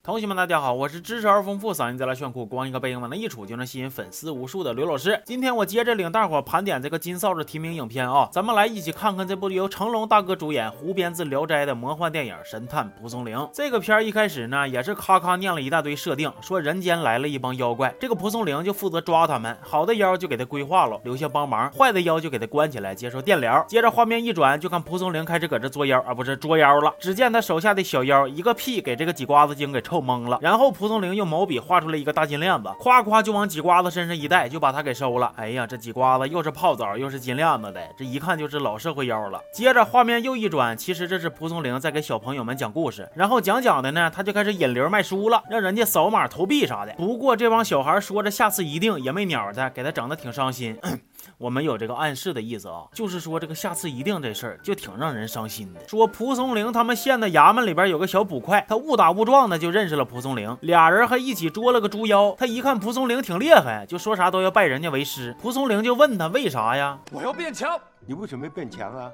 同学们，大家好，我是知识而丰富、嗓音贼拉炫酷、光一个背影往那一杵就能吸引粉丝无数的刘老师。今天我接着领大伙盘点这个金扫帚提名影片啊，咱们来一起看看这部由成龙大哥主演、胡编自《聊斋》的魔幻电影《神探蒲松龄》。这个片儿一开始呢，也是咔咔念了一大堆设定，说人间来了一帮妖怪，这个蒲松龄就负责抓他们，好的妖就给他规划了，留下帮忙；坏的妖就给他关起来，接受电疗。接着画面一转，就看蒲松龄开始搁这作妖啊，不是捉妖了。只见他手下的小妖一个屁给这个几瓜子精给懵了，然后。蒲松龄用毛笔画出了一个大金链子，夸夸就往几瓜子身上一戴，就把他给收了。哎呀，这几瓜子又是泡澡又是金链子的，这一看就是老社会妖了。接着画面又一转，其实这是蒲松龄在给小朋友们讲故事，然后讲讲的呢，他就开始引流卖书了，让人家扫码投币啥的。不过这帮小孩说着下次一定也没鸟他，给他整的挺伤心。我们有这个暗示的意思啊，就是说这个下次一定这事儿就挺让人伤心的。说蒲松龄他们县的衙门里边有个小捕快，他误打误撞的就认识了蒲松龄，俩人还一起捉了个猪妖。他一看蒲松龄挺厉害，就说啥都要拜人家为师。蒲松龄就问他为啥呀？我要变强。你为什么要变强啊？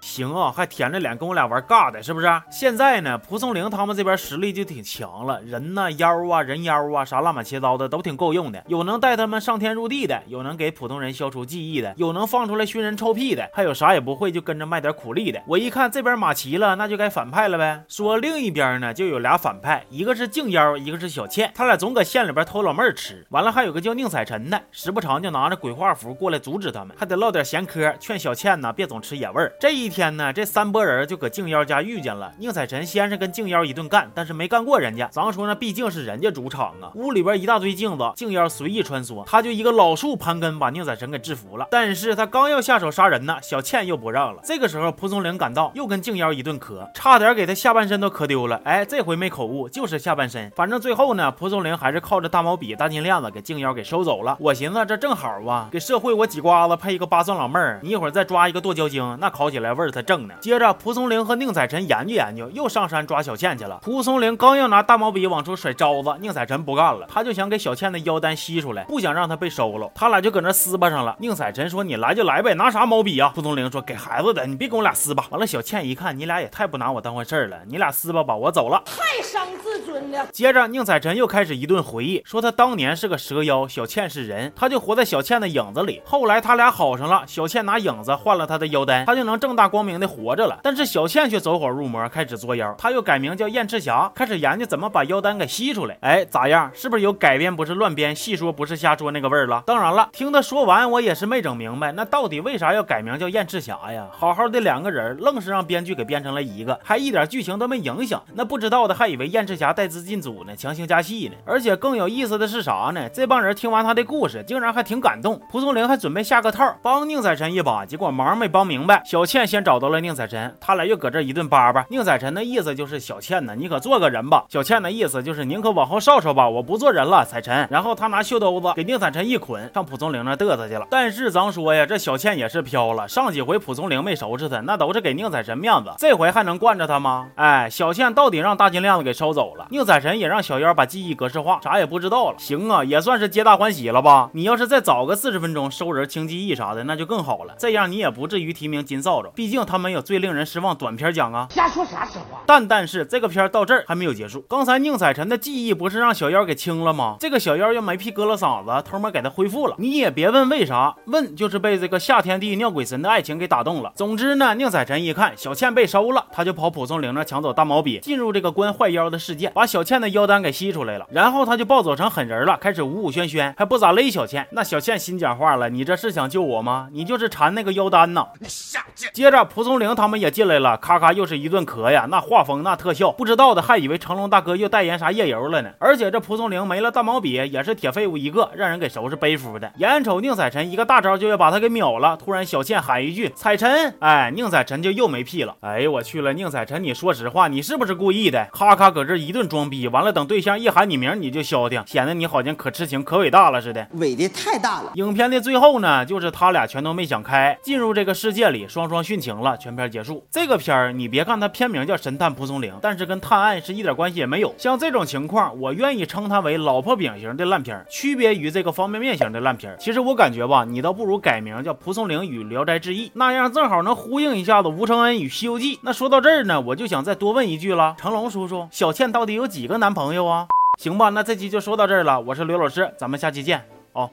行啊，还舔着脸跟我俩玩尬的，是不是？现在呢，蒲松龄他们这边实力就挺强了，人呢妖啊，人妖啊，啥乱码七糟的都挺够用的。有能带他们上天入地的，有能给普通人消除记忆的，有能放出来熏人臭屁的，还有啥也不会就跟着卖点苦力的。我一看这边马齐了，那就该反派了呗。说另一边呢，就有俩反派，一个是静妖，一个是小倩，他俩总搁县里边偷老妹儿吃。完了还有个叫宁采臣的，时不常就拿着鬼画符过来阻止他们，还得唠点闲嗑，劝小倩呢别总吃野味儿。这一天呢，这三。波人就搁静妖家遇见了宁采臣，先是跟静妖一顿干，但是没干过人家。咱说那毕竟是人家主场啊，屋里边一大堆镜子，静妖随意穿梭，他就一个老树盘根把宁采臣给制服了。但是他刚要下手杀人呢，小倩又不让了。这个时候蒲松龄赶到，又跟静妖一顿磕，差点给他下半身都磕丢了。哎，这回没口误，就是下半身。反正最后呢，蒲松龄还是靠着大毛笔、大金链子给静妖给收走了。我寻思这正好啊，给社会我几瓜子配一个八蒜老妹儿，你一会儿再抓一个剁椒精，那烤起来味儿才正呢。接。着蒲松龄和宁采臣研究研究，又上山抓小倩去了。蒲松龄刚要拿大毛笔往出甩招子，宁采臣不干了，他就想给小倩的妖丹吸出来，不想让她被收了。他俩就搁那撕巴上了。宁采臣说：“你来就来呗，拿啥毛笔啊？”蒲松龄说：“给孩子的，你别跟我俩撕巴。”完了，小倩一看，你俩也太不拿我当回事了，你俩撕巴吧，我走了，太伤自尊了。接着，宁采臣又开始一顿回忆，说他当年是个蛇妖，小倩是人，他就活在小倩的影子里。后来他俩好上了，小倩拿影子换了他的妖丹，他就能正大光明的活着了。但是小倩。却走火入魔，开始作妖。她又改名叫燕赤霞，开始研究怎么把妖丹给吸出来。哎，咋样？是不是有改编不是乱编，细说不是瞎说那个味儿了？当然了，听他说完，我也是没整明白，那到底为啥要改名叫燕赤霞呀？好好的两个人，愣是让编剧给编成了一个，还一点剧情都没影响。那不知道的还以为燕赤霞带资进组呢，强行加戏呢。而且更有意思的是啥呢？这帮人听完他的故事，竟然还挺感动。蒲松龄还准备下个套，帮宁采臣一把，结果忙没帮明白。小倩先找到了宁采臣，他俩又搁这。一顿叭叭，宁采臣的意思就是小倩呢，你可做个人吧。小倩的意思就是宁可往后稍稍吧，我不做人了，采臣。然后他拿袖兜子给宁采臣一捆，上蒲松龄那嘚瑟去了。但是咱说呀，这小倩也是飘了，上几回蒲松龄没收拾他，那都是给宁采臣面子，这回还能惯着他吗？哎，小倩到底让大金链子给收走了，宁采臣也让小妖把记忆格式化，啥也不知道了。行啊，也算是皆大欢喜了吧？你要是再早个四十分钟收人清记忆啥的，那就更好了，这样你也不至于提名金扫帚，毕竟他们有最令人失望短片奖啊。瞎说。啥实话？但但是这个片到这儿还没有结束。刚才宁采臣的记忆不是让小妖给清了吗？这个小妖又没屁割了嗓子，偷摸给他恢复了。你也别问为啥，问就是被这个夏天地尿鬼神的爱情给打动了。总之呢，宁采臣一看小倩被收了，他就跑蒲松龄那抢走大毛笔，进入这个关坏妖的世界，把小倩的妖丹给吸出来了。然后他就暴走成狠人了，开始五五轩轩，还不咋勒小倩。那小倩心讲话了，你这是想救我吗？你就是馋那个妖丹呐！你下贱。接着蒲松龄他们也进来了，咔咔又是一顿咳。呀，那画风那特效，不知道的还以为成龙大哥又代言啥夜游了呢。而且这蒲松龄没了大毛笔，也是铁废物一个，让人给收拾背夫的。眼瞅宁采臣一个大招就要把他给秒了，突然小倩喊一句“采臣”，哎，宁采臣就又没屁了。哎呦我去了，宁采臣，你说实话，你是不是故意的？咔咔搁这一顿装逼，完了等对象一喊你名你就消停，显得你好像可痴情可伟大了似的，伟的太大了。影片的最后呢，就是他俩全都没想开，进入这个世界里双双殉情。行了，全片结束。这个片儿你别看它片名叫《神探蒲松龄》，但是跟探案是一点关系也没有。像这种情况，我愿意称它为老婆饼型的烂片，区别于这个方便面型的烂片。其实我感觉吧，你倒不如改名叫《蒲松龄与聊斋志异》，那样正好能呼应一下子吴承恩与《西游记》。那说到这儿呢，我就想再多问一句了，成龙叔叔，小倩到底有几个男朋友啊？行吧，那这期就说到这儿了。我是刘老师，咱们下期见。哦。